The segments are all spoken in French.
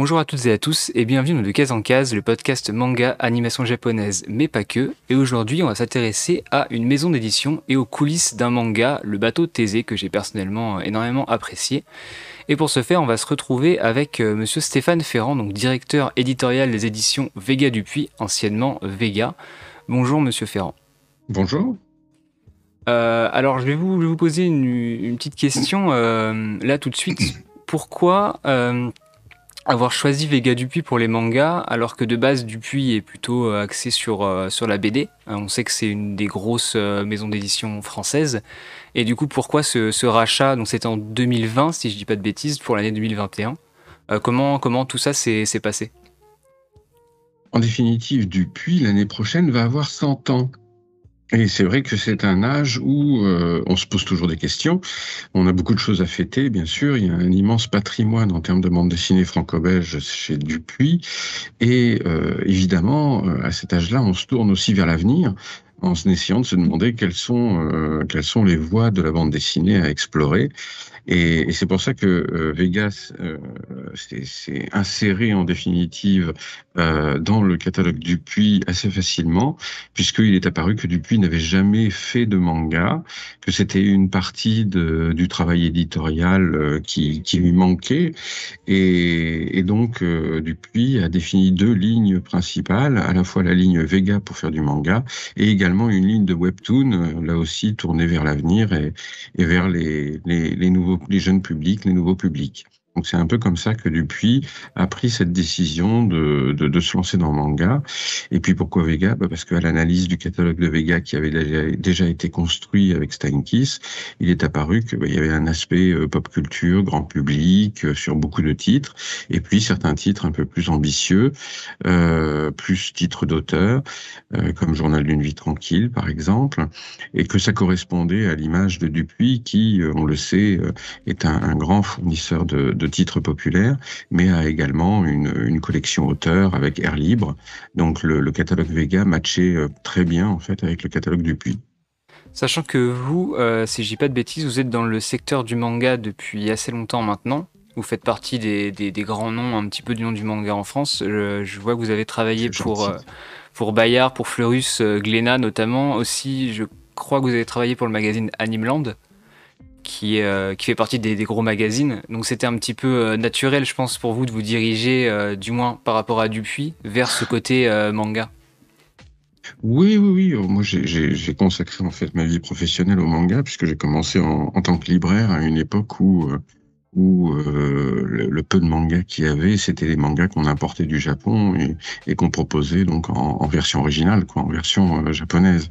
Bonjour à toutes et à tous et bienvenue dans De Case en Case, le podcast manga animation japonaise, mais pas que. Et aujourd'hui, on va s'intéresser à une maison d'édition et aux coulisses d'un manga, le bateau Thésée, que j'ai personnellement énormément apprécié. Et pour ce faire, on va se retrouver avec euh, monsieur Stéphane Ferrand, donc directeur éditorial des éditions Vega Dupuis, anciennement Vega. Bonjour monsieur Ferrand. Bonjour. Euh, alors, je vais vous, je vais vous poser une, une petite question euh, là tout de suite. Pourquoi avoir choisi Vega Dupuis pour les mangas alors que de base Dupuis est plutôt euh, axé sur, euh, la BD Euh, On sait que c'est une des grosses maisons d'édition françaises. Et du coup, pourquoi ce, rachat? Donc c'était en 2020, si je dis pas de bêtises, pour l'année 2021. Euh, comment, comment tout ça s'est passé? En définitive, Dupuis, l'année prochaine, va avoir 100 ans. Et c'est vrai que c'est un âge où euh, on se pose toujours des questions. On a beaucoup de choses à fêter, bien sûr. Il y a un immense patrimoine en termes de bande dessinée franco-belge chez Dupuis. Et euh, évidemment, euh, à cet âge-là, on se tourne aussi vers l'avenir en essayant de se demander quelles sont, euh, quelles sont les voies de la bande dessinée à explorer. Et, c'est pour ça que euh, Vegas euh, s'est inséré en définitive euh, dans le catalogue Dupuis assez facilement, puisqu'il est apparu que Dupuis n'avait jamais fait de manga, que c'était une partie de, du travail éditorial euh, qui, qui lui manquait. Et, et donc, euh, Dupuis a défini deux lignes principales, à la fois la ligne Vega pour faire du manga, et également une ligne de webtoon, euh, là aussi tournée vers l'avenir et, et vers les, les, les nouveaux, les jeunes publics, les nouveaux publics. Donc c'est un peu comme ça que Dupuis a pris cette décision de, de, de se lancer dans le manga. Et puis pourquoi Vega? Bah Parce qu'à l'analyse du catalogue de Vega qui avait déjà, été construit avec Steinkiss, il est apparu qu'il bah, y avait un aspect euh, pop culture, grand public, euh, sur beaucoup de titres, et puis certains titres un peu plus ambitieux, euh, plus titres d'auteur, euh, comme Journal d'une vie tranquille par exemple, et que ça correspondait à l'image de Dupuis qui, euh, on le sait, est un grand fournisseur de, de titres populaires, mais a également une, une collection auteur avec Air Libre. Donc le, le catalogue Vega matchait euh, très bien en fait avec le catalogue Dupuis. Sachant que vous, euh, si je dis pas de bêtises, vous êtes dans le secteur du manga depuis assez longtemps maintenant. Vous faites partie des, des, des grands noms un petit peu du nom du manga en France. Je, je vois que vous avez travaillé pour, euh, pour Bayard, pour Fleurus, euh, Glénat notamment. Aussi, je crois que vous avez travaillé pour le magazine Animeland, euh, qui fait partie des, des gros magazines. Donc c'était un petit peu euh, naturel, je pense, pour vous de vous diriger, euh, du moins par rapport à Dupuis, vers ce côté manga. Oui, oui, oui. Moi, j'ai- consacré en fait ma vie professionnelle au manga puisque j'ai commencé en, tant que libraire à une époque où où le, peu de mangas qu'il y avait, c'était les mangas qu'on importait du Japon et, qu'on proposait donc en, version originale, quoi, en version japonaise.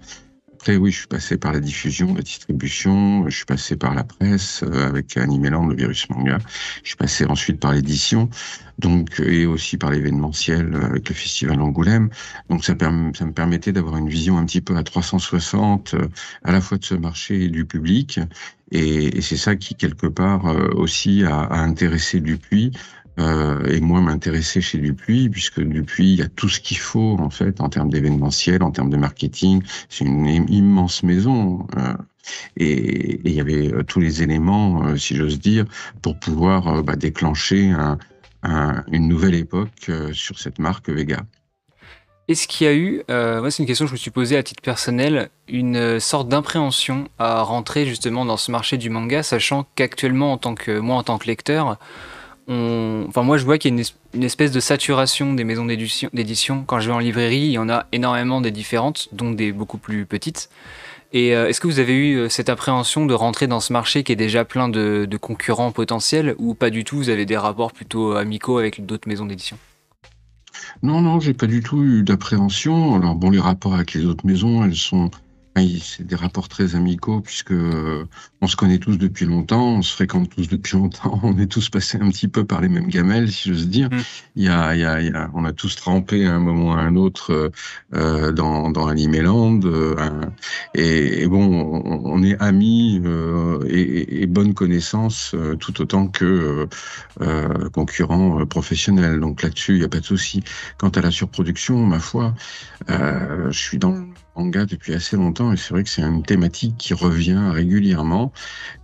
Après, oui, je suis passé par la diffusion, la distribution, je suis passé par la presse euh, avec Animeland, le virus manga. Je suis passé ensuite par l'édition, donc et aussi par l'événementiel euh, avec le festival Angoulême. Donc ça, me permettait d'avoir une vision un petit peu à 360, euh, à la fois de ce marché et du public. Et, c'est ça qui, quelque part, aussi a, a intéressé Dupuis. Euh, et moi m'intéresser chez Dupuis, puisque Dupuis, il y a tout ce qu'il faut, en fait, en termes d'événementiel, en termes de marketing. C'est une im- immense maison. euh, et, il y avait euh, tous les éléments, si j'ose dire, pour pouvoir bah, déclencher un, un- une nouvelle époque sur cette marque Vega. Est-ce qu'il y a eu, moi c'est une question que je me suis posée à titre personnel, une sorte d'impréhension à rentrer justement dans ce marché du manga, sachant qu'actuellement en tant que moi en tant que lecteur, enfin moi je vois qu'il y a une, es- une espèce de saturation des maisons d'édition. Quand je vais en librairie, il y en a énormément des différentes, dont des beaucoup plus petites. Et euh, est-ce que vous avez eu euh, cette appréhension de rentrer dans ce marché qui est déjà plein de, de concurrents potentiels, ou pas du tout, vous avez des rapports plutôt amicaux avec d'autres maisons d'édition? Non, non, j'ai pas du tout eu d'appréhension. Alors bon, les rapports avec les autres maisons, elles sont, c'est des rapports très amicaux puisque euh, on se connaît tous depuis longtemps, on se fréquente tous depuis longtemps, on est tous passés un petit peu par les mêmes gamelles, si j'ose dire. Mm. Il y a, il y a, il y a, on a tous trempé à un moment ou à un autre euh, euh, dans dans Animeland, euh, un- et, et bon, on, on est amis euh, et, et, bonnes connaissances tout autant que concurrents professionnels. Donc là-dessus, il n'y a pas de souci. Quant à la surproduction, ma foi, je suis dans manga depuis assez longtemps et c'est vrai que c'est une thématique qui revient régulièrement.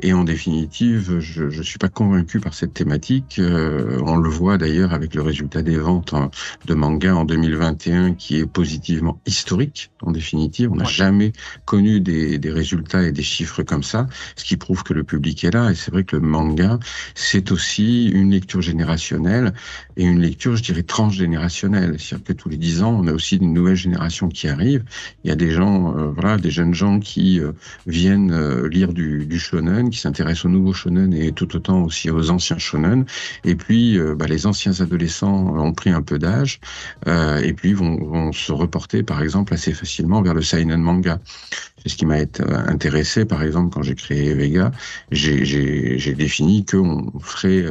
Et en définitive, je ne suis pas convaincu par cette thématique. Euh, on le voit d'ailleurs avec le résultat des ventes hein, de manga en 2021 qui est positivement historique. En définitive, on n'a jamais connu des, des, résultats et des chiffres comme ça, ce qui prouve que le public est là. Et c'est vrai que le manga, c'est aussi une lecture générationnelle et une lecture, je dirais, transgénérationnelle. C'est-à-dire que tous les dix ans, on a aussi une nouvelle génération qui arrive. Il y a des gens, euh, voilà, des jeunes gens qui euh, viennent euh, lire du, shonen, qui s'intéressent aux nouveaux shonen et tout autant aussi aux anciens shonen. Et puis, bah, les anciens adolescents ont pris un peu d'âge et puis vont, se reporter, par exemple, assez facilement vers le seinen manga. C'est ce qui m'a intéressé, par exemple, quand j'ai créé Vega. J'ai défini qu'on ferait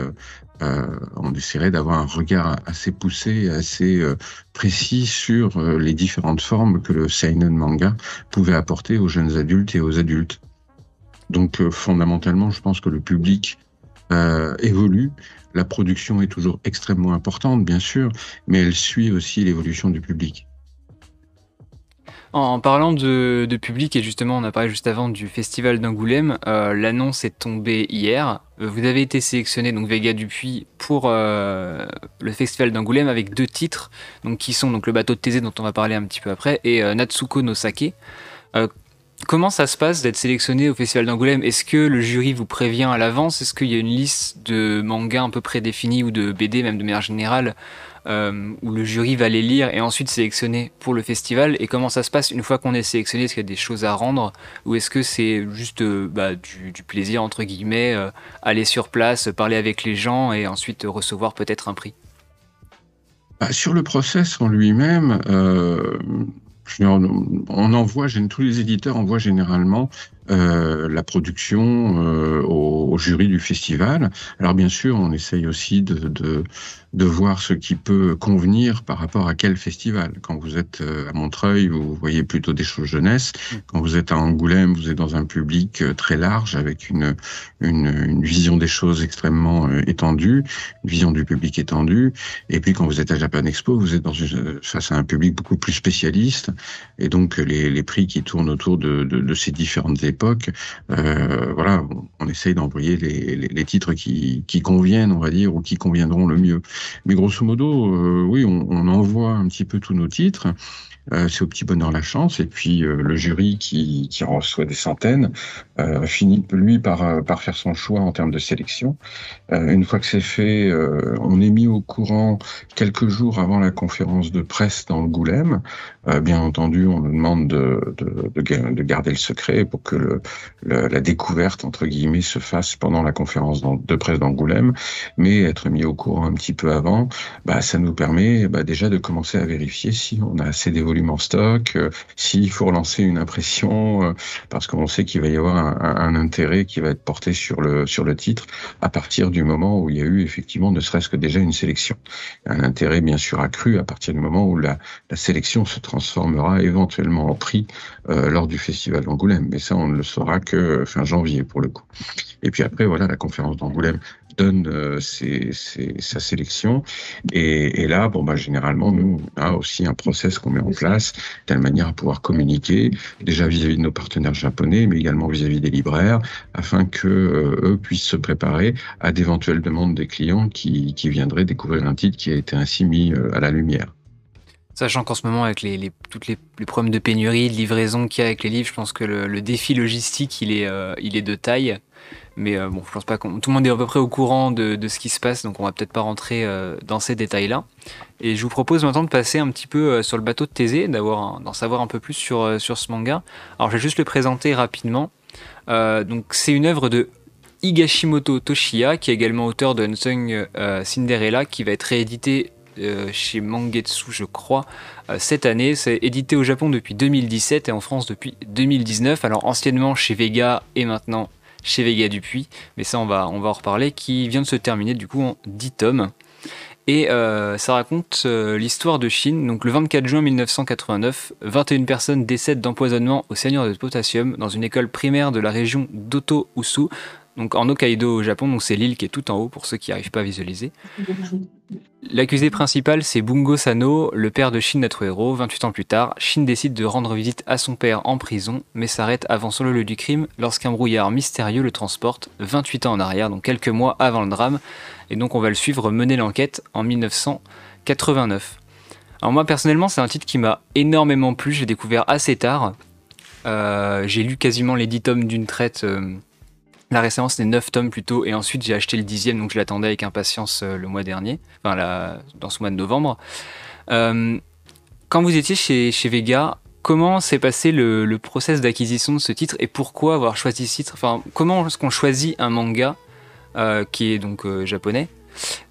on essaierait d'avoir un regard assez poussé, assez euh, précis sur euh, les différentes formes que le seinen manga pouvait apporter aux jeunes adultes et aux adultes. Donc fondamentalement, je pense que le public évolue. La production est toujours extrêmement importante, bien sûr, mais elle suit aussi l'évolution du public. En parlant de, public, et justement, on a parlé juste avant du festival d'Angoulême, euh, l'annonce est tombée hier. Euh, vous avez été sélectionné, donc Vega Dupuis, pour euh, le festival d'Angoulême avec deux titres, donc qui sont donc le bateau de Thésée dont on va parler un petit peu après, et Natsuko no Sake. comment ça se passe d'être sélectionné au festival d'Angoulême? Est-ce que le jury vous prévient à l'avance? Est-ce qu'il y a une liste de mangas un peu prédéfinie ou de BD, même de manière générale, euh, où le jury va les lire et ensuite sélectionner pour le festival. Et comment ça se passe une fois qu'on est sélectionné? Est-ce qu'il y a des choses à rendre? Ou est-ce que c'est juste euh, bah, du, plaisir, entre guillemets, euh, aller sur place, parler avec les gens et ensuite recevoir peut-être un prix? Bah, Sur le process en lui-même, on envoie, tous les éditeurs envoient généralement la production au, jury du festival. Alors bien sûr, on essaye aussi de, de, voir ce qui peut convenir par rapport à quel festival. Quand vous êtes euh, à Montreuil, vous voyez plutôt des choses jeunesse. Mm. Quand vous êtes à Angoulême, vous êtes dans un public très large avec une, une, une vision des choses extrêmement étendue, une vision du public étendue. Et puis quand vous êtes à Japan Expo, vous êtes dans une, face à un public beaucoup plus spécialiste. Et donc les, les prix qui tournent autour de, de, de ces différentes époque, euh, voilà, essaye d'envoyer les, titres qui, conviennent, on va dire, ou qui conviendront le mieux. Mais grosso modo, euh, oui, on, envoie un petit peu tous nos titres. Euh, c'est au petit bonheur la chance. Et puis euh, le jury qui, qui, reçoit des centaines euh, finit lui par, faire son choix en termes de sélection. une fois que c'est fait, on est mis au courant quelques jours avant la conférence de presse dans bien entendu, on nous demande de, de, de, garder le secret pour que la découverte entre guillemets se fasse pendant la conférence de presse d'Angoulême, mais être mis au courant un petit peu avant, bah, ça nous permet bah, déjà de commencer à vérifier si on a assez d'évolution en stock, euh, s'il faut relancer une impression, euh, parce qu'on sait qu'il va y avoir un, intérêt qui va être porté sur le sur le titre à partir du moment où il y a eu effectivement ne serait-ce que déjà une sélection. Un intérêt bien sûr accru à partir du moment où la, sélection se transformera éventuellement en prix euh, lors du festival d'Angoulême. Mais ça, on ne le saura que fin janvier pour le coup. Et puis après, voilà, la conférence d'Angoulême donne euh, sa sélection. Et, là, bon, bah, généralement, nous, on a aussi un process qu'on met en place, de telle manière à pouvoir communiquer, déjà vis-à-vis de nos partenaires japonais, mais également vis-à-vis des libraires, afin que euh, eux puissent se préparer à d'éventuelles demandes des clients qui, viendraient découvrir un titre qui a été ainsi mis euh, à la lumière. Sachant qu'en ce moment, avec les, toutes les, problèmes de pénurie, de livraison qu'il y a avec les livres, je pense que le, défi logistique, il est, il est de taille. Mais euh, bon, je pense pas que tout le monde est à peu près au courant de, ce qui se passe, donc on va peut-être pas rentrer euh, dans ces détails-là. Et je vous propose maintenant de passer un petit peu euh, sur le bateau de Thésée, d'en savoir un peu plus sur, sur ce manga. Alors je vais juste le présenter rapidement. donc c'est une œuvre de Higashimoto Toshiya, qui est également auteur de Unsung Cinderella, qui va être réédité chez Mangetsu, je crois, cette année. C'est édité au Japon depuis 2017 et en France depuis 2019. Alors anciennement chez Vega et maintenant chez Vega Dupuis, mais ça on va, on va en reparler, qui vient de se terminer du coup en 10 tomes. Et euh, ça raconte euh, l'histoire de Chine. Donc le 24 juin 1989, 21 personnes décèdent d'empoisonnement au cyanure de potassium dans une école primaire de la région d'Oto-Usu, donc en Hokkaido au Japon. Donc c'est l'île qui est tout en haut pour ceux qui n'arrivent pas à visualiser. L'accusé principal, c'est Bungo Sano, le père de Shin, notre héros. 28 ans plus tard, Shin décide de rendre visite à son père en prison, mais s'arrête avant sur le lieu du crime lorsqu'un brouillard mystérieux le transporte 28 ans en arrière, donc quelques mois avant le drame. Et donc on va le suivre mener l'enquête en 1989. Alors moi personnellement, c'est un titre qui m'a énormément plu, j'ai découvert assez tard. Euh, j'ai lu quasiment les 10 tomes d'une traite. Euh, Là récemment c'était 9 tomes plutôt, et ensuite j'ai acheté le dixième, donc je l'attendais avec impatience euh, le mois dernier, enfin dans ce mois de novembre. Euh, quand vous étiez chez, chez Vega, comment s'est passé le, le process d'acquisition de ce titre et pourquoi avoir choisi ce titre? Enfin, comment est-ce qu'on choisit un manga euh, qui est donc japonais?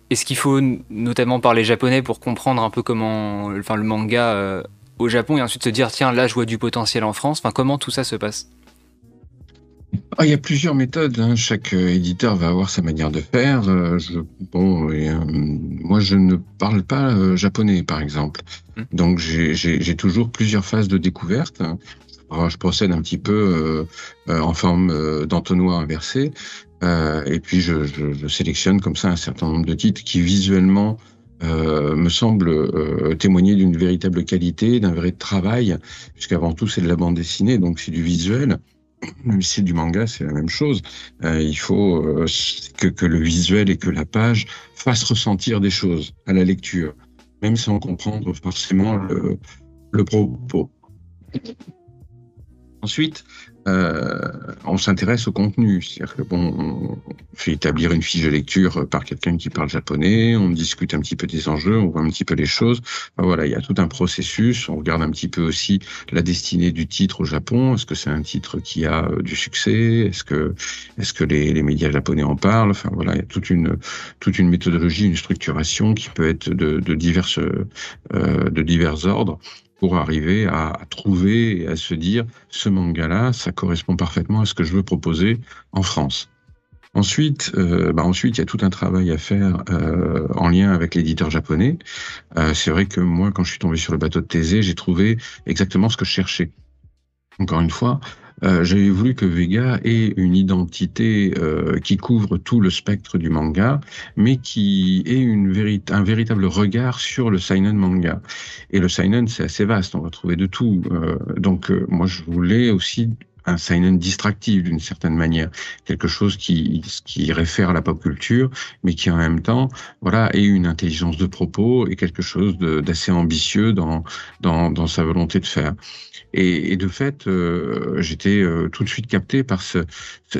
Est-ce qu'il faut notamment parler japonais pour comprendre un peu comment, enfin, le manga au Japon et ensuite se dire tiens là je vois du potentiel en France? Enfin, comment tout ça se passe? Ah, il y a plusieurs méthodes. Hein. Chaque euh, éditeur va avoir sa manière de faire. Euh, je, bon, euh, moi, je ne parle pas japonais, par exemple. Mmh. Donc, j'ai toujours plusieurs phases de découverte. je procède un petit peu en forme d'entonnoir inversé. et puis, je, je, sélectionne comme ça un certain nombre de titres qui, visuellement, me semblent témoigner d'une véritable qualité, d'un vrai travail, puisqu'avant tout, c'est de la bande dessinée, donc c'est du visuel c'est du manga, c'est la même chose. Euh, il faut euh, que, le visuel et que la page fassent ressentir des choses à la lecture, même sans comprendre forcément le propos. Ensuite, euh, on s'intéresse au contenu. C'est-à-dire que bon, on fait établir une fiche de lecture par quelqu'un qui parle japonais, on discute un petit peu des enjeux, on voit un petit peu les choses. voilà, il y a tout un processus. On regarde un petit peu aussi la destinée du titre au Japon. Est-ce que c'est un titre qui a euh, du succès? Est-ce que, est-ce que les, médias japonais en parlent? Enfin voilà, il y a toute une toute une méthodologie, une structuration qui peut être de diverses euh, de divers ordres pour arriver à, trouver et à se dire ce manga-là, ça correspond parfaitement à ce que je veux proposer en France. Ensuite, euh, bah ensuite, il y a tout un travail à faire euh, en lien avec l'éditeur japonais. Euh, c'est vrai que moi, quand je suis tombé sur le bateau de Thésée, j'ai trouvé exactement ce que je cherchais. Encore une fois, euh, j'avais voulu que Vega ait une identité euh, qui couvre tout le spectre du manga, mais qui ait une un véritable regard sur le seinen manga. Et le seinen, c'est assez vaste, on va trouver de tout. Euh, donc, moi, je voulais aussi un seinen distractif d'une certaine manière, quelque chose qui, qui réfère à la pop culture, mais qui en même temps, voilà, ait une intelligence de propos et quelque chose d'assez ambitieux dans, dans, dans sa volonté de faire. Et, et de fait, euh, j'étais euh, tout de suite capté par ce,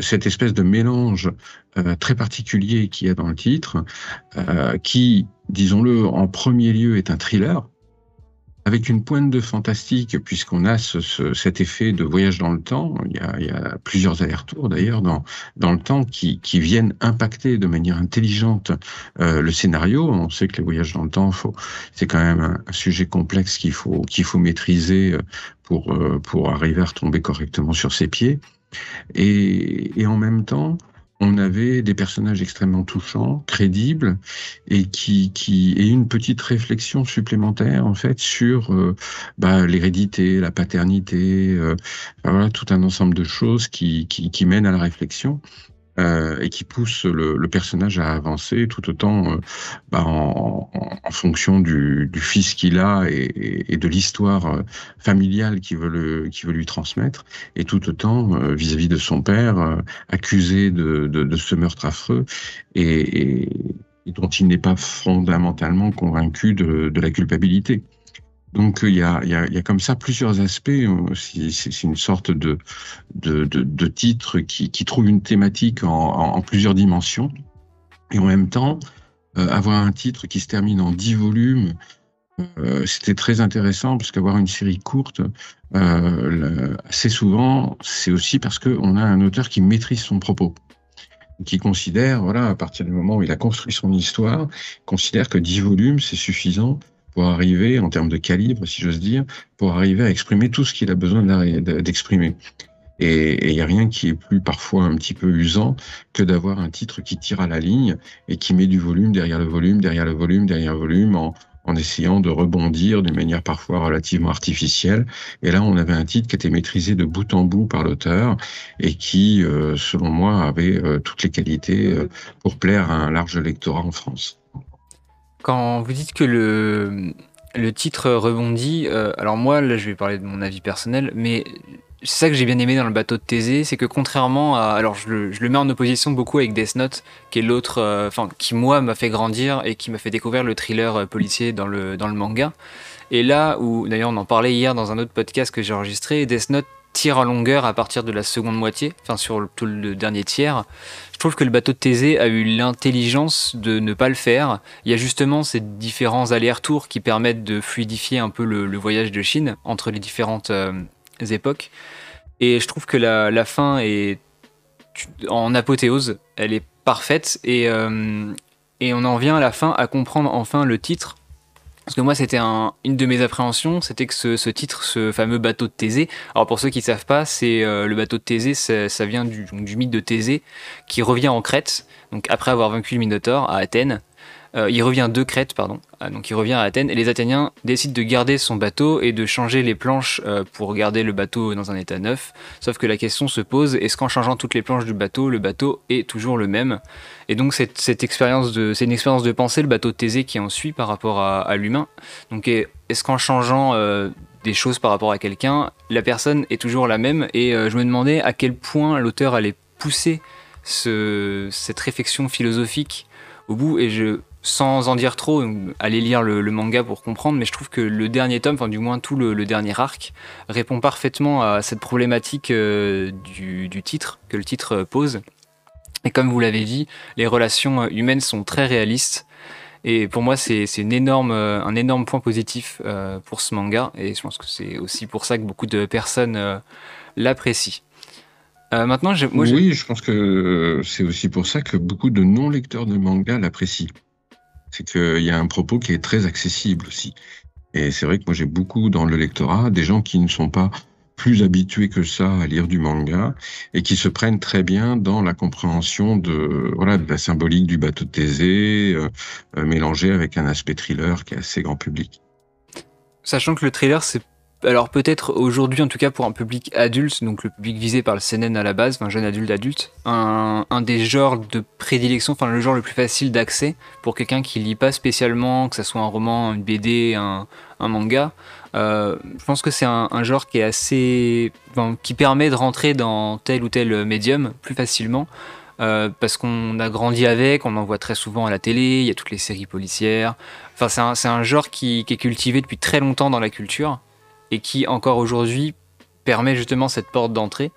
cette espèce de mélange euh, très particulier qu'il y a dans le titre, qui, disons-le, en premier lieu est un thriller, avec une pointe de fantastique, puisqu'on a ce, cet effet de voyage dans le temps. Il y a, plusieurs allers-retours d'ailleurs dans, dans le temps qui, qui viennent impacter de manière intelligente euh, le scénario. On sait que les voyages dans le temps, c'est quand même un, sujet complexe qu'il faut, qu'il faut maîtriser euh, pour, euh, pour arriver à retomber correctement sur ses pieds. Et en même temps, on avait des personnages extrêmement touchants, crédibles, et qui, qui et une petite réflexion supplémentaire en fait sur euh, bah, l'hérédité, la paternité, euh, voilà tout un ensemble de choses qui, qui, qui mènent à la réflexion. Euh, et qui pousse le, le, personnage à avancer tout autant euh, bah, en, en, fonction du, du fils qu'il a et, et de l'histoire euh, familiale qu'il veut, veut lui transmettre, et tout autant vis-à-vis de son père, accusé de, de, de, ce meurtre affreux et, et dont il n'est pas fondamentalement convaincu de, de la culpabilité. Donc euh, il y a, comme ça plusieurs aspects. Euh, c'est une sorte de, de, de, titre qui, trouve une thématique en, plusieurs dimensions. Et en même temps, euh, avoir un titre qui se termine en dix volumes, euh, c'était très intéressant parce qu'avoir une série courte, euh, assez souvent, c'est aussi parce qu'on a un auteur qui maîtrise son propos qui considère, voilà, à partir du moment où il a construit son histoire, considère que dix volumes, c'est suffisant pour arriver, en termes de calibre, si j'ose dire, pour arriver à exprimer tout ce qu'il a besoin d'exprimer. Et il n'y a rien qui est plus parfois un petit peu usant que d'avoir un titre qui tire à la ligne et qui met du volume derrière le volume, derrière le volume, derrière le volume, en, en essayant de rebondir d'une manière parfois relativement artificielle. Et là, on avait un titre qui était maîtrisé de bout en bout par l'auteur et qui, euh, selon moi, avait euh, toutes les qualités euh, pour plaire à un large lectorat en France. Quand vous dites que le, titre rebondit, euh, alors moi, là, je vais parler de mon avis personnel, mais c'est ça que j'ai bien aimé dans le bateau de Thésée, c'est que contrairement à. Alors, je le, mets en opposition beaucoup avec Death Note, qui est l'autre. Euh, enfin, qui, moi, m'a fait grandir et qui m'a fait découvrir le thriller euh, policier dans le, dans le manga. Et là où, d'ailleurs, on en parlait hier dans un autre podcast que j'ai enregistré, Death Note tire en longueur à partir de la seconde moitié, enfin sur tout le dernier tiers. Je trouve que le bateau de Thésée a eu l'intelligence de ne pas le faire. Il y a justement ces différents allers-retours qui permettent de fluidifier un peu le, voyage de Chine entre les différentes euh, époques. Et je trouve que la, fin est en apothéose, elle est parfaite euh, et on en vient à la fin à comprendre enfin le titre parce que moi, c'était une de mes appréhensions, c'était que ce, titre, ce fameux bateau de Thésée, alors pour ceux qui ne savent pas, c'est euh, le bateau de Thésée, ça, vient du, mythe de Thésée, qui revient en Crète, donc après avoir vaincu le Minotaure à Athènes, euh, il revient de Crète, pardon. Ah, donc il revient à Athènes et les Athéniens décident de garder son bateau et de changer les planches euh, pour garder le bateau dans un état neuf. Sauf que la question se pose est-ce qu'en changeant toutes les planches du bateau, le bateau est toujours le même? Et donc cette, expérience c'est une expérience de pensée, le bateau de Thésée qui en suit par rapport à, l'humain. Donc est-ce qu'en changeant euh, des choses par rapport à quelqu'un, la personne est toujours la même? Et je me demandais à quel point l'auteur allait pousser cette réflexion philosophique au bout et je sans en dire trop, allez lire le, manga pour comprendre, mais je trouve que le dernier tome, enfin du moins tout le, dernier arc, répond parfaitement à cette problématique euh, du, titre, que le titre pose. Et comme vous l'avez dit, les relations humaines sont très réalistes. Et pour moi, c'est euh, un énorme point positif euh, pour ce manga. Et je pense que c'est aussi pour ça que beaucoup de personnes l'apprécient. maintenant, oui, je pense que c'est aussi pour ça que beaucoup de non-lecteurs de manga l'apprécient c'est qu'il y a un propos qui est très accessible aussi. Et c'est vrai que moi j'ai beaucoup dans le lectorat des gens qui ne sont pas plus habitués que ça à lire du manga et qui se prennent très bien dans la compréhension de voilà de la symbolique du bateau de Thésée euh, euh, mélangé avec un aspect thriller qui est assez grand public. Sachant que le thriller c'est alors peut-être aujourd'hui, en tout cas pour un public adulte, donc le public visé par le CNN à la base, un jeune adulte adulte, un, des genres de prédilection, enfin le genre le plus facile d'accès pour quelqu'un qui lit pas spécialement, que ce soit un roman, une BD, un, manga. Euh, je pense que c'est un, genre qui est assez, qui permet de rentrer dans tel ou tel médium plus facilement. Euh, parce qu'on a grandi avec, on en voit très souvent à la télé, il y a toutes les séries policières. Enfin, c'est un, genre qui, est cultivé depuis très longtemps dans la culture et qui encore aujourd'hui permet justement cette porte d'entrée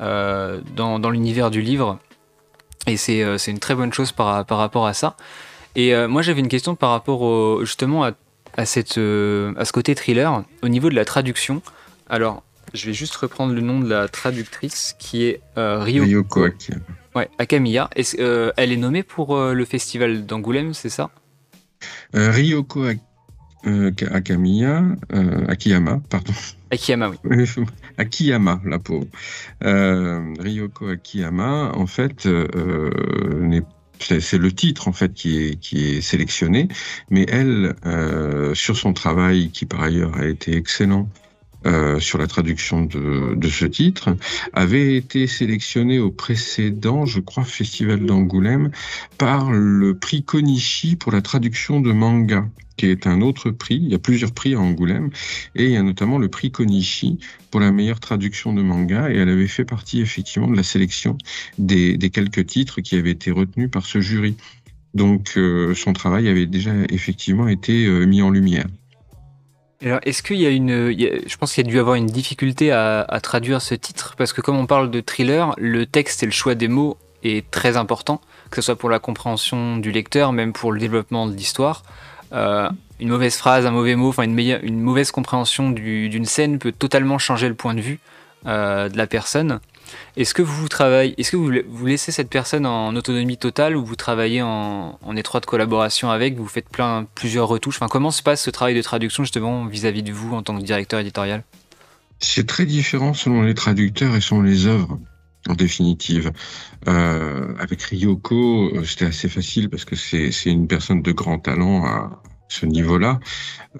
euh, dans, l'univers du livre. Et euh, c'est une très bonne chose par, par rapport à ça. Et euh, moi j'avais une question par rapport justement à, cette, à ce côté thriller, au niveau de la traduction. Alors, je vais juste reprendre le nom de la traductrice qui est Ryoko, Akamiya. Ouais, Akamiya. elle est nommée pour le festival d'Angoulême, c'est ça? Ryoko Akamiya euh, Akamiya, euh, Akiyama, pardon. Akiyama, oui. Akiyama, la pauvre. Euh, Ryoko Akiyama, en fait, euh, c'est le titre en fait qui est, qui est sélectionné, mais elle, sur son travail qui par ailleurs a été excellent, euh, sur la traduction de, de, ce titre, avait été sélectionné au précédent, je crois, Festival d'Angoulême, par le prix Konishi pour la traduction de manga, qui est un autre prix. Il y a plusieurs prix à Angoulême, et il y a notamment le prix Konishi pour la meilleure traduction de manga, et elle avait fait partie effectivement de la sélection des, des quelques titres qui avaient été retenus par ce jury. Donc euh, son travail avait déjà effectivement été euh, mis en lumière. Alors, est-ce qu'il y a une. je pense qu'il y a dû avoir une difficulté à, traduire ce titre, parce que comme on parle de thriller, le texte et le choix des mots est très important, que ce soit pour la compréhension du lecteur, même pour le développement de l'histoire. Euh, une mauvaise phrase, un mauvais mot, enfin une, mauvaise compréhension d'une scène peut totalement changer le point de vue euh, de la personne. Est-ce que vous travaillez, est-ce que vous, laissez cette personne en autonomie totale ou vous travaillez en, étroite collaboration avec, vous faites plein, plusieurs retouches? Comment se passe ce travail de traduction justement vis-à-vis de vous en tant que directeur éditorial? C'est très différent selon les traducteurs et selon les œuvres. En définitive, euh, avec Ryoko, euh, c'était assez facile parce que c'est une personne de grand talent à, ce niveau-là.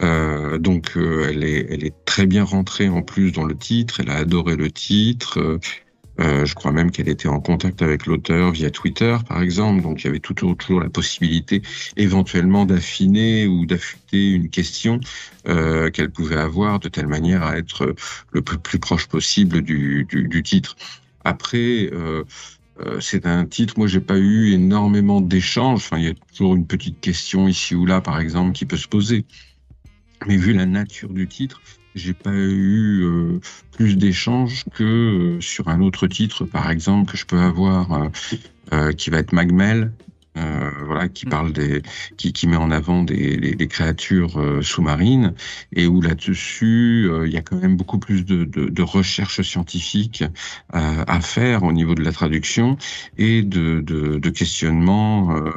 Euh, donc elle, est, très bien rentrée en plus dans le titre, elle a adoré le titre. Je crois même qu'elle était en contact avec l'auteur via Twitter, par exemple. Donc il y avait toujours, la possibilité éventuellement d'affiner ou d'affûter une question euh, qu'elle pouvait avoir de telle manière à être le plus, proche possible du, titre. Après, euh, euh, c'est un titre, moi j'ai pas eu énormément d'échanges. Enfin, il y a toujours une petite question ici ou là, par exemple, qui peut se poser. Mais vu la nature du titre, j'ai pas eu euh, plus d'échanges que euh, sur un autre titre, par exemple, que je peux avoir, qui va être Magmel, euh, voilà, qui Mm. parle des, qui, qui met en avant des, des, des créatures euh, sous-marines et où là-dessus euh, il y a quand même beaucoup plus de, de, de recherches scientifiques euh, à faire au niveau de la traduction et de, de, de questionnement euh,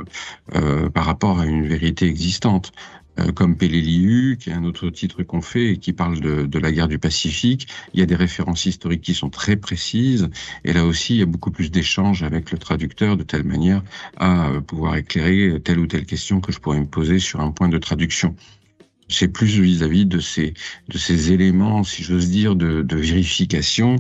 euh, par rapport à une vérité existante. Euh, comme Peleliu, qui est un autre titre qu'on fait et qui parle de, de la guerre du Pacifique, il y a des références historiques qui sont très précises et là aussi il y a beaucoup plus d'échanges avec le traducteur de telle manière à euh, pouvoir éclairer telle ou telle question que je pourrais me poser sur un point de traduction. C'est plus vis-à-vis de ces de ces éléments, si j'ose dire, de, de vérification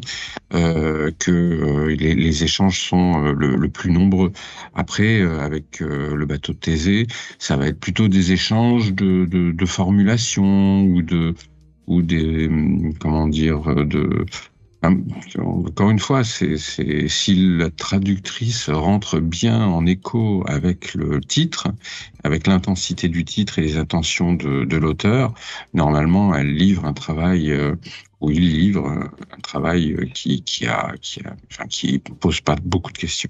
euh, que euh, les, les échanges sont euh, le, le plus nombreux. Après, euh, avec le bateau de Thésée, ça va être plutôt des échanges de, de, de formulation ou de ou des hum, comment dire de encore une fois, si la traductrice rentre bien en écho avec le titre, avec l'intensité du titre et les intentions de, l'auteur, normalement, elle livre un travail euh, ou il livre un travail qui qui a qui pose pas beaucoup de questions.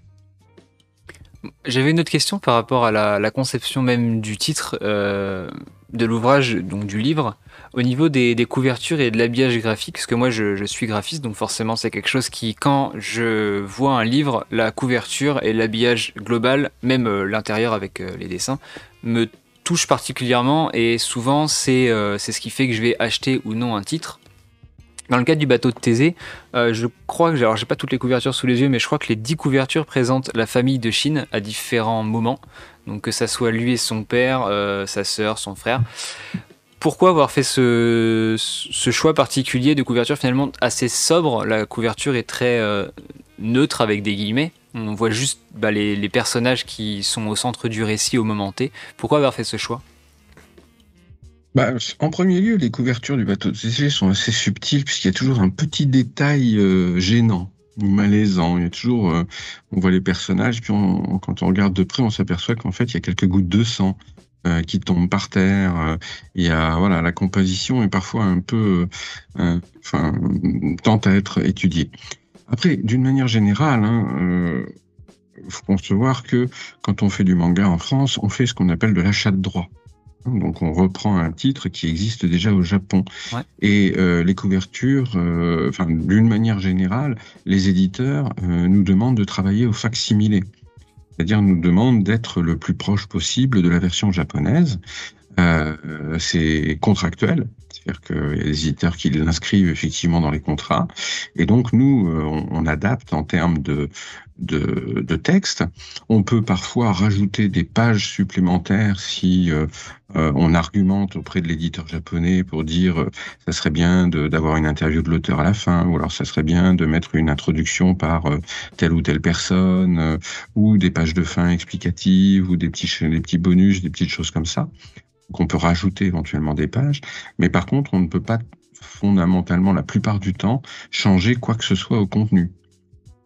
J'avais une autre question par rapport à la, la conception même du titre euh, de l'ouvrage, donc du livre, au niveau des, couvertures et de l'habillage graphique, parce que moi je, suis graphiste, donc forcément c'est quelque chose qui, quand je vois un livre, la couverture et l'habillage global, même euh, l'intérieur avec euh, les dessins, me touche particulièrement et souvent c'est euh, c'est ce qui fait que je vais acheter ou non un titre. Dans le cadre du bateau de Thésée, je crois que alors j'ai pas toutes les couvertures sous les yeux, mais je crois que les 10 couvertures présentent la famille de Chine à différents moments. Donc que ça soit lui et son père, sa sœur, son frère. Pourquoi avoir fait ce, choix particulier de couverture finalement assez sobre? La couverture est très euh, neutre avec des guillemets. On voit juste bah, les, personnages qui sont au centre du récit au moment T. Pourquoi avoir fait ce choix? Bah, en premier lieu, les couvertures du bateau de Thésée sont assez subtiles puisqu'il y a toujours un petit détail euh, gênant ou malaisant. Il y a toujours, euh, on voit les personnages, puis quand on regarde de près, on s'aperçoit qu'en fait, il y a quelques gouttes de sang euh, qui tombent par terre. Euh, il y a, voilà, la composition est parfois un peu, euh, enfin, tente à être étudiée. Après, d'une manière générale, hein, faut concevoir que quand on fait du manga en France, on fait ce qu'on appelle de l'achat de droit. Donc on reprend un titre qui existe déjà au Japon. Ouais. Et euh, les couvertures, euh, d'une manière générale, les éditeurs euh, nous demandent de travailler au facsimilé. C'est-à-dire nous demandent d'être le plus proche possible de la version japonaise. Euh, c'est contractuel, c'est-à-dire qu'il y a des éditeurs qui l'inscrivent effectivement dans les contrats. Et donc nous, euh, on, on adapte en termes de, de, de texte. On peut parfois rajouter des pages supplémentaires si euh, euh, on argumente auprès de l'éditeur japonais pour dire euh, ça serait bien d'avoir une interview de l'auteur à la fin, ou alors ça serait bien de mettre une introduction par euh, telle ou telle personne, euh, ou des pages de fin explicatives, ou des petits, des petits bonus, des petites choses comme ça. qu'on peut rajouter éventuellement des pages, mais par contre, on ne peut pas fondamentalement, la plupart du temps, changer quoi que ce soit au contenu.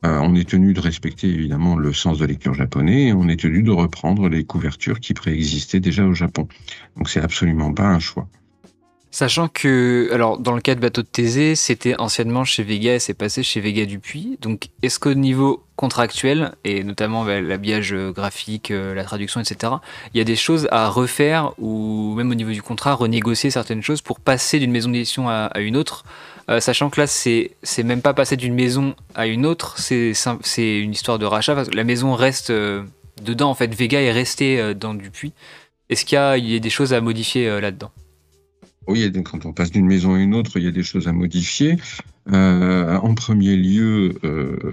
Euh, on est tenu de respecter évidemment le sens de lecture japonais et on est tenu de reprendre les couvertures qui préexistaient déjà au Japon. Donc c'est absolument pas un choix. Sachant que, alors, dans le cas de Bateau de Thésée, c'était anciennement chez Vega et c'est passé chez Vega Dupuis. Donc, est-ce qu'au niveau contractuel, et notamment bah, l'habillage graphique, euh, la traduction, etc., il y a des choses à refaire ou même au niveau du contrat, renégocier certaines choses pour passer d'une maison d'édition à une autre Euh, Sachant que là, c'est même pas passer d'une maison à une autre, c'est une histoire de rachat. La maison reste euh, dedans, en fait, Vega est resté euh, dans Dupuis. Est-ce qu'il y, a- des choses à modifier là-dedans? Oui, quand on passe d'une maison à une autre, il y a des choses à modifier. En premier lieu,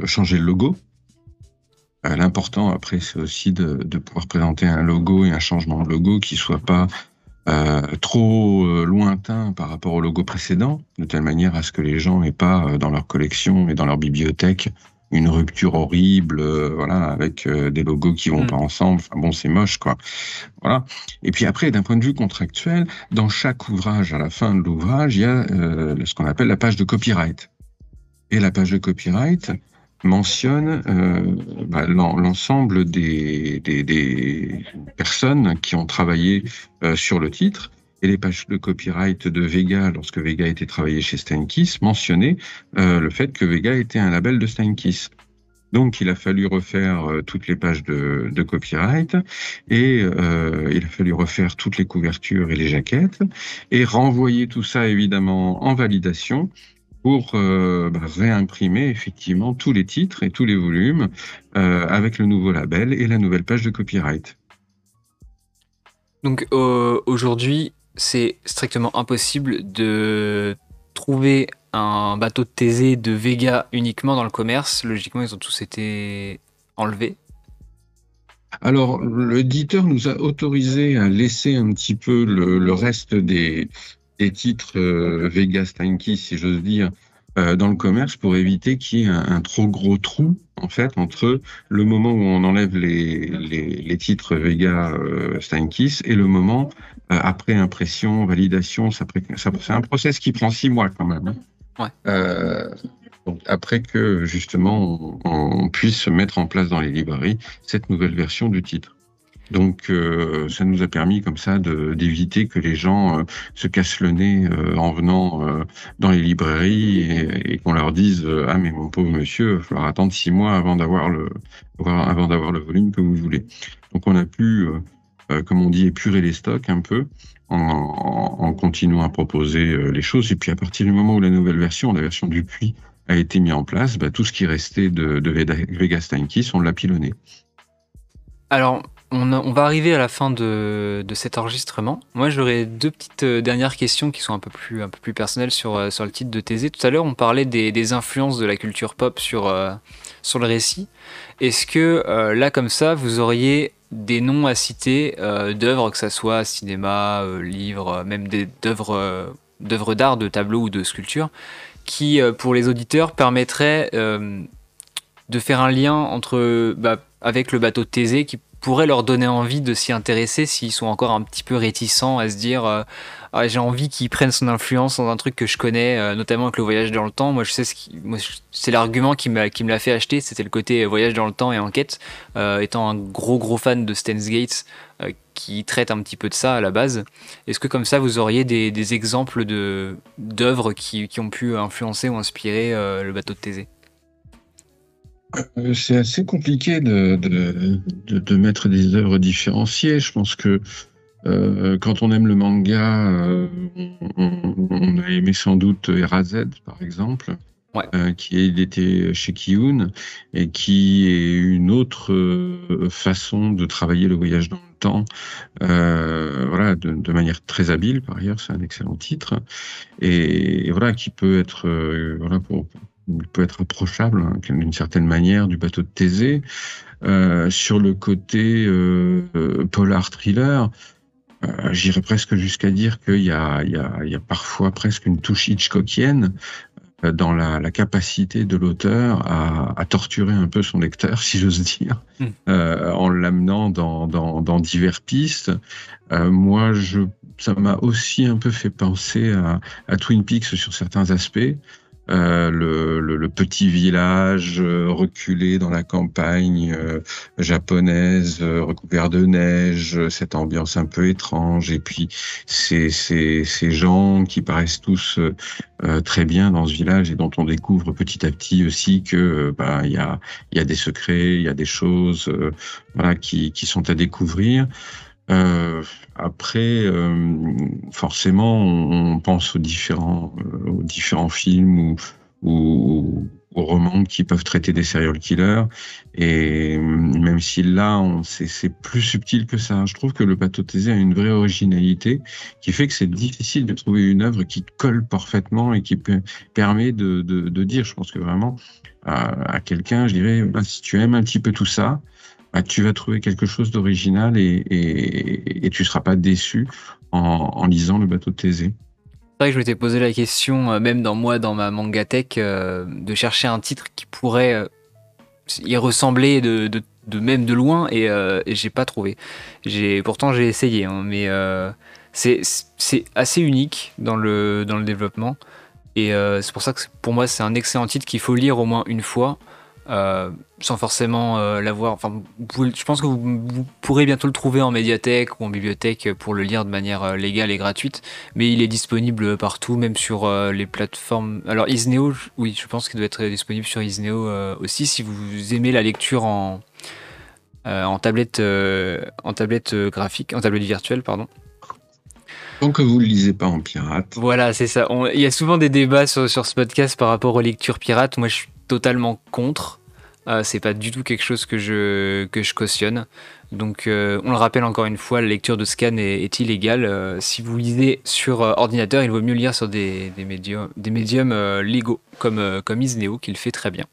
changer le logo. L'important après, c'est aussi de, de pouvoir présenter un logo et un changement de logo qui soit pas euh, trop euh, lointain par rapport au logo précédent, de telle manière à ce que les gens n'aient pas euh, dans leur collection et dans leur bibliothèque une rupture horrible, voilà, avec des logos qui vont mm. pas ensemble. Enfin bon, c'est moche, quoi. Voilà. Et puis après, d'un point de vue contractuel, dans chaque ouvrage, à la fin de l'ouvrage, il y a ce qu'on appelle la page de copyright. Et la page de copyright, mentionne euh, bah, l'ensemble des, personnes qui ont travaillé euh, sur le titre. Et les pages de copyright de Vega, lorsque Vega était travaillé chez Steinkiss, mentionnaient euh, le fait que Vega était un label de Steinkiss. Donc, il a fallu refaire toutes les pages de copyright et il a fallu refaire toutes les couvertures et les jaquettes et renvoyer tout ça évidemment en validation pour euh, bah, réimprimer effectivement tous les titres et tous les volumes euh, avec le nouveau label et la nouvelle page de copyright. Donc aujourd'hui, c'est strictement impossible de trouver un bateau de Thésée de Vega uniquement dans le commerce. Logiquement, ils ont tous été enlevés. Alors, l'éditeur nous a autorisé à laisser un petit peu le reste des, des titres euh, Vega Steinke, si j'ose dire, euh, dans le commerce pour éviter qu'il y ait un, trop gros trou en fait entre le moment où on enlève les, les, titres Vega euh, Steinkiss et le moment euh, après impression, validation. Ça, ça c'est un process qui prend six mois quand même. Hein. Ouais. donc après que justement on, on, puisse mettre en place dans les librairies cette nouvelle version du titre. Donc, euh, ça nous a permis comme ça d'éviter que les gens euh, se cassent le nez euh, en venant dans les librairies et, qu'on leur dise ah mais mon pauvre monsieur, il va falloir attendre six mois avant d'avoir le le volume que vous voulez. Donc, on a pu, comme on dit, épurer les stocks un peu. En, continuant à proposer les choses. Et puis à partir du moment où la nouvelle version, la version du puits, a été mise en place, bah, tout ce qui restait de, de Vega Steinkiss, on l'a pilonné. Alors, on, va arriver à la fin de, cet enregistrement. Moi, j'aurais deux petites euh, dernières questions qui sont un peu plus, un peu plus personnelles sur, euh, sur le titre de Thésée. Tout à l'heure, on parlait des, influences de la culture pop sur, euh, sur le récit. Est-ce que là, comme ça, vous auriez des noms à citer d'œuvres, que ce soit cinéma, livre, même d'œuvres d'art, de tableaux ou de sculptures, qui, pour les auditeurs, permettraient de faire un lien entre, bah, avec le bateau de Thésée qui pourrait leur donner envie de s'y intéresser s'ils sont encore un petit peu réticents à se dire euh, ah, j'ai envie qu'ils prennent son influence dans un truc que je connais, euh, notamment avec le voyage dans le temps. Moi, je sais ce qui, c'est l'argument qui, qui me l'a fait acheter, c'était le côté euh, voyage dans le temps et enquête. étant un gros gros fan de Stan's Gates, qui traite un petit peu de ça à la base. Est-ce que comme ça, vous auriez des, exemples de, d'œuvres qui, qui, ont pu influencer ou inspirer le bateau de Thésée? C'est assez compliqué de, de, mettre des œuvres différenciées. Je pense que euh, quand on aime le manga, euh, on, a aimé sans doute Erazed, par exemple, qui était chez Kiyun, et qui est une autre façon de travailler le voyage dans le temps, voilà, de, manière très habile, par ailleurs, c'est un excellent titre, et, voilà, qui peut être, voilà, pour, il peut être approchable hein, d'une certaine manière du bateau de Thésée. Euh, sur le côté euh, euh polar thriller, euh, j'irais presque jusqu'à dire qu'il y, y, y a, parfois presque une touche Hitchcockienne dans la, la, capacité de l'auteur à, à, torturer un peu son lecteur, si j'ose dire, hmm. en l'amenant dans, dans, dans diverses pistes. Moi, je, ça m'a aussi un peu fait penser à, à Twin Peaks sur certains aspects. Euh, le, le, petit village euh, reculé dans la campagne euh, japonaise, recouvert de neige, cette ambiance un peu étrange, et puis ces, ces, ces gens qui paraissent tous très bien dans ce village et dont on découvre petit à petit aussi que bah, il y, a, y a des secrets, il y a des choses voilà, qui, qui sont à découvrir. Euh, après, euh, forcément, on, pense aux différents, euh, aux différents films ou, ou, aux romans qui peuvent traiter des serial killers. Et même si là, c'est plus subtil que ça, je trouve que le bateau Thésée a une vraie originalité qui fait que c'est difficile de trouver une œuvre qui colle parfaitement et qui permet de, de, de dire, je pense que vraiment, à, à quelqu'un, je dirais, bah, si tu aimes un petit peu tout ça, bah, tu vas trouver quelque chose d'original et, tu seras pas déçu en, lisant le bateau de Thésée. C'est vrai que je m'étais posé la question, euh, même dans moi, dans ma manga tech, euh, de chercher un titre qui pourrait euh, y ressemblait de, même de loin et, et j'ai pas trouvé. J'ai pourtant j'ai essayé, hein, mais c'est assez unique dans le dans le développement et c'est pour ça que pour moi c'est un excellent titre qu'il faut lire au moins une fois. Euh, sans forcément euh, l'avoir. Enfin, je pense que vous, pourrez bientôt le trouver en médiathèque ou en bibliothèque pour le lire de manière euh, légale et gratuite, mais il est disponible partout, même sur les plateformes. Alors Isneo, oui, je pense qu'il doit être disponible sur Isneo aussi si vous aimez la lecture en en tablette en tablette graphique, en tablette virtuelle, pardon. Tant que vous ne le lisez pas en pirate. Voilà, c'est ça. il y a souvent des débats sur, sur, ce podcast par rapport aux lectures pirates. Moi, je suis totalement contre. Euh, c'est pas du tout quelque chose que je, que je cautionne. Donc, euh, on le rappelle encore une fois, la lecture de scan est, illégale. Euh, si vous lisez sur ordinateur, il vaut mieux lire sur des, des médiums, des médiums légaux, comme, comme Isneo, qui le fait très bien.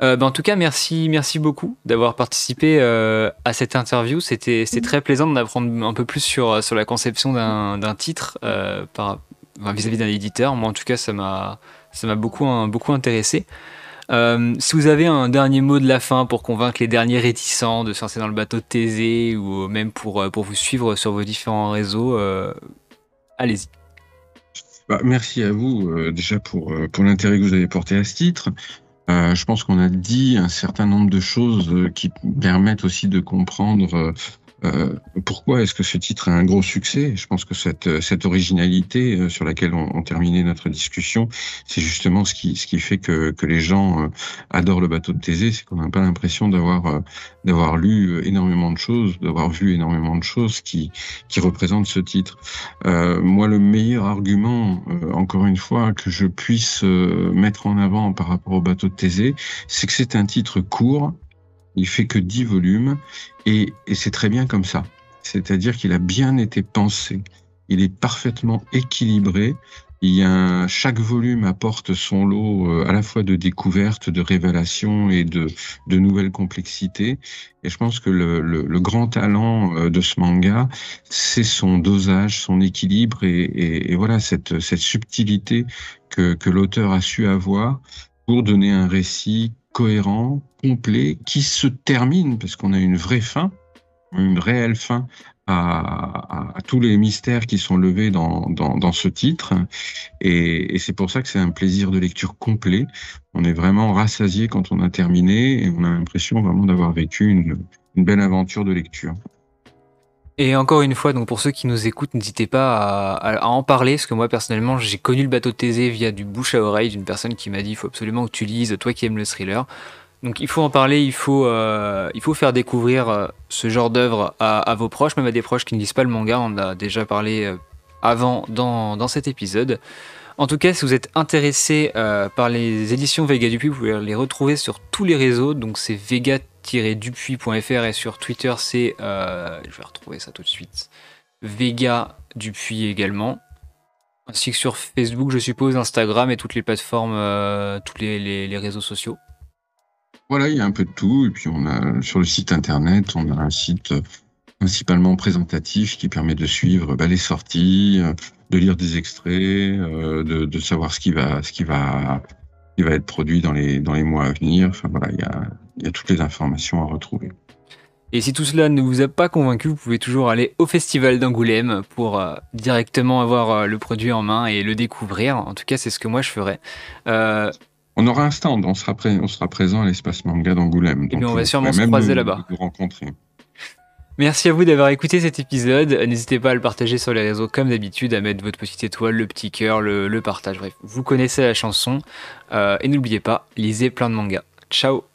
Ben, en tout cas, merci, merci beaucoup d'avoir participé à cette interview. C'était très plaisant d'en apprendre un peu plus sur, sur la conception d'un titre vis-à-vis d'un éditeur. Moi, en tout cas, ça m'a ça m'a beaucoup, beaucoup intéressé. Euh, si vous avez un dernier mot de la fin pour convaincre les derniers réticents de se lancer dans le bateau de Thésée ou même pour, euh, pour vous suivre sur vos différents réseaux, euh, allez-y. Bah, merci à vous déjà pour, pour l'intérêt que vous avez porté à ce titre. je pense qu'on a dit un certain nombre de choses qui permettent aussi de comprendre euh, pourquoi est-ce que ce titre a un gros succès? Je pense que cette, cette originalité euh, sur laquelle on, on terminait notre discussion, c'est justement ce qui, ce qui fait que, que les gens euh, adorent le bateau de Thésée, c'est qu'on n'a pas l'impression d'avoir d'avoir lu énormément de choses, d'avoir vu énormément de choses qui, qui représentent ce titre. Euh, moi, le meilleur argument, encore une fois, que je puisse mettre en avant par rapport au bateau de Thésée, c'est que c'est un titre court, il fait que 10 volumes et, et c'est très bien comme ça. C'est-à-dire qu'il a bien été pensé. Il est parfaitement équilibré. Il y a chaque volume apporte son lot euh, à la fois de découvertes, de révélations et de, de nouvelles complexités. Et je pense que le, le, le grand talent euh, de ce manga, c'est son dosage, son équilibre et, et, et voilà cette, cette subtilité que, que l'auteur a su avoir pour donner un récit cohérent, complet, qui se termine, parce qu'on a une vraie fin, une réelle fin à, tous les mystères qui sont levés dans, ce titre. Et, c'est pour ça que c'est un plaisir de lecture complet. On est vraiment rassasié quand on a terminé et on a l'impression vraiment d'avoir vécu une belle aventure de lecture. Et encore une fois, donc pour ceux qui nous écoutent, n'hésitez pas à, en parler, parce que moi personnellement, j'ai connu le bateau de Thésée via du bouche à oreille d'une personne qui m'a dit il faut absolument que tu lises, toi qui aimes le thriller. Donc il faut en parler, il faut, euh, faire découvrir euh, ce genre d'œuvre à, vos proches, même à des proches qui ne lisent pas le manga, on a déjà parlé euh, avant dans, cet épisode. En tout cas, si vous êtes intéressé par les éditions Vega Dupuis, vous pouvez les retrouver sur tous les réseaux, donc c'est Vega dupuis.fr et sur Twitter c'est, euh, je vais retrouver ça tout de suite, Vega Dupuis également, ainsi que sur Facebook je suppose, Instagram et toutes les plateformes, euh, tous les, réseaux sociaux. Voilà, il y a un peu de tout. Et puis on a sur le site internet, on a un site principalement présentatif qui permet de suivre bah, les sorties, euh, de lire des extraits, de, de, savoir ce qui va, ce qui va qui va être produit dans les, dans les mois à venir. Enfin voilà, il y a, y a toutes les informations à retrouver. Et si tout cela ne vous a pas convaincu, vous pouvez toujours aller au Festival d'Angoulême pour euh, directement avoir euh, le produit en main et le découvrir. En tout cas, c'est ce que moi je ferais. Euh, on aura un stand, on sera, on sera présent à l'espace manga d'Angoulême. Et on va sûrement se croiser là-bas. rencontrer. Merci à vous d'avoir écouté cet épisode. N'hésitez pas à le partager sur les réseaux comme d'habitude, à mettre votre petite étoile, le petit cœur, le, partage. Bref, vous connaissez la chanson. et n'oubliez pas, lisez plein de mangas. Ciao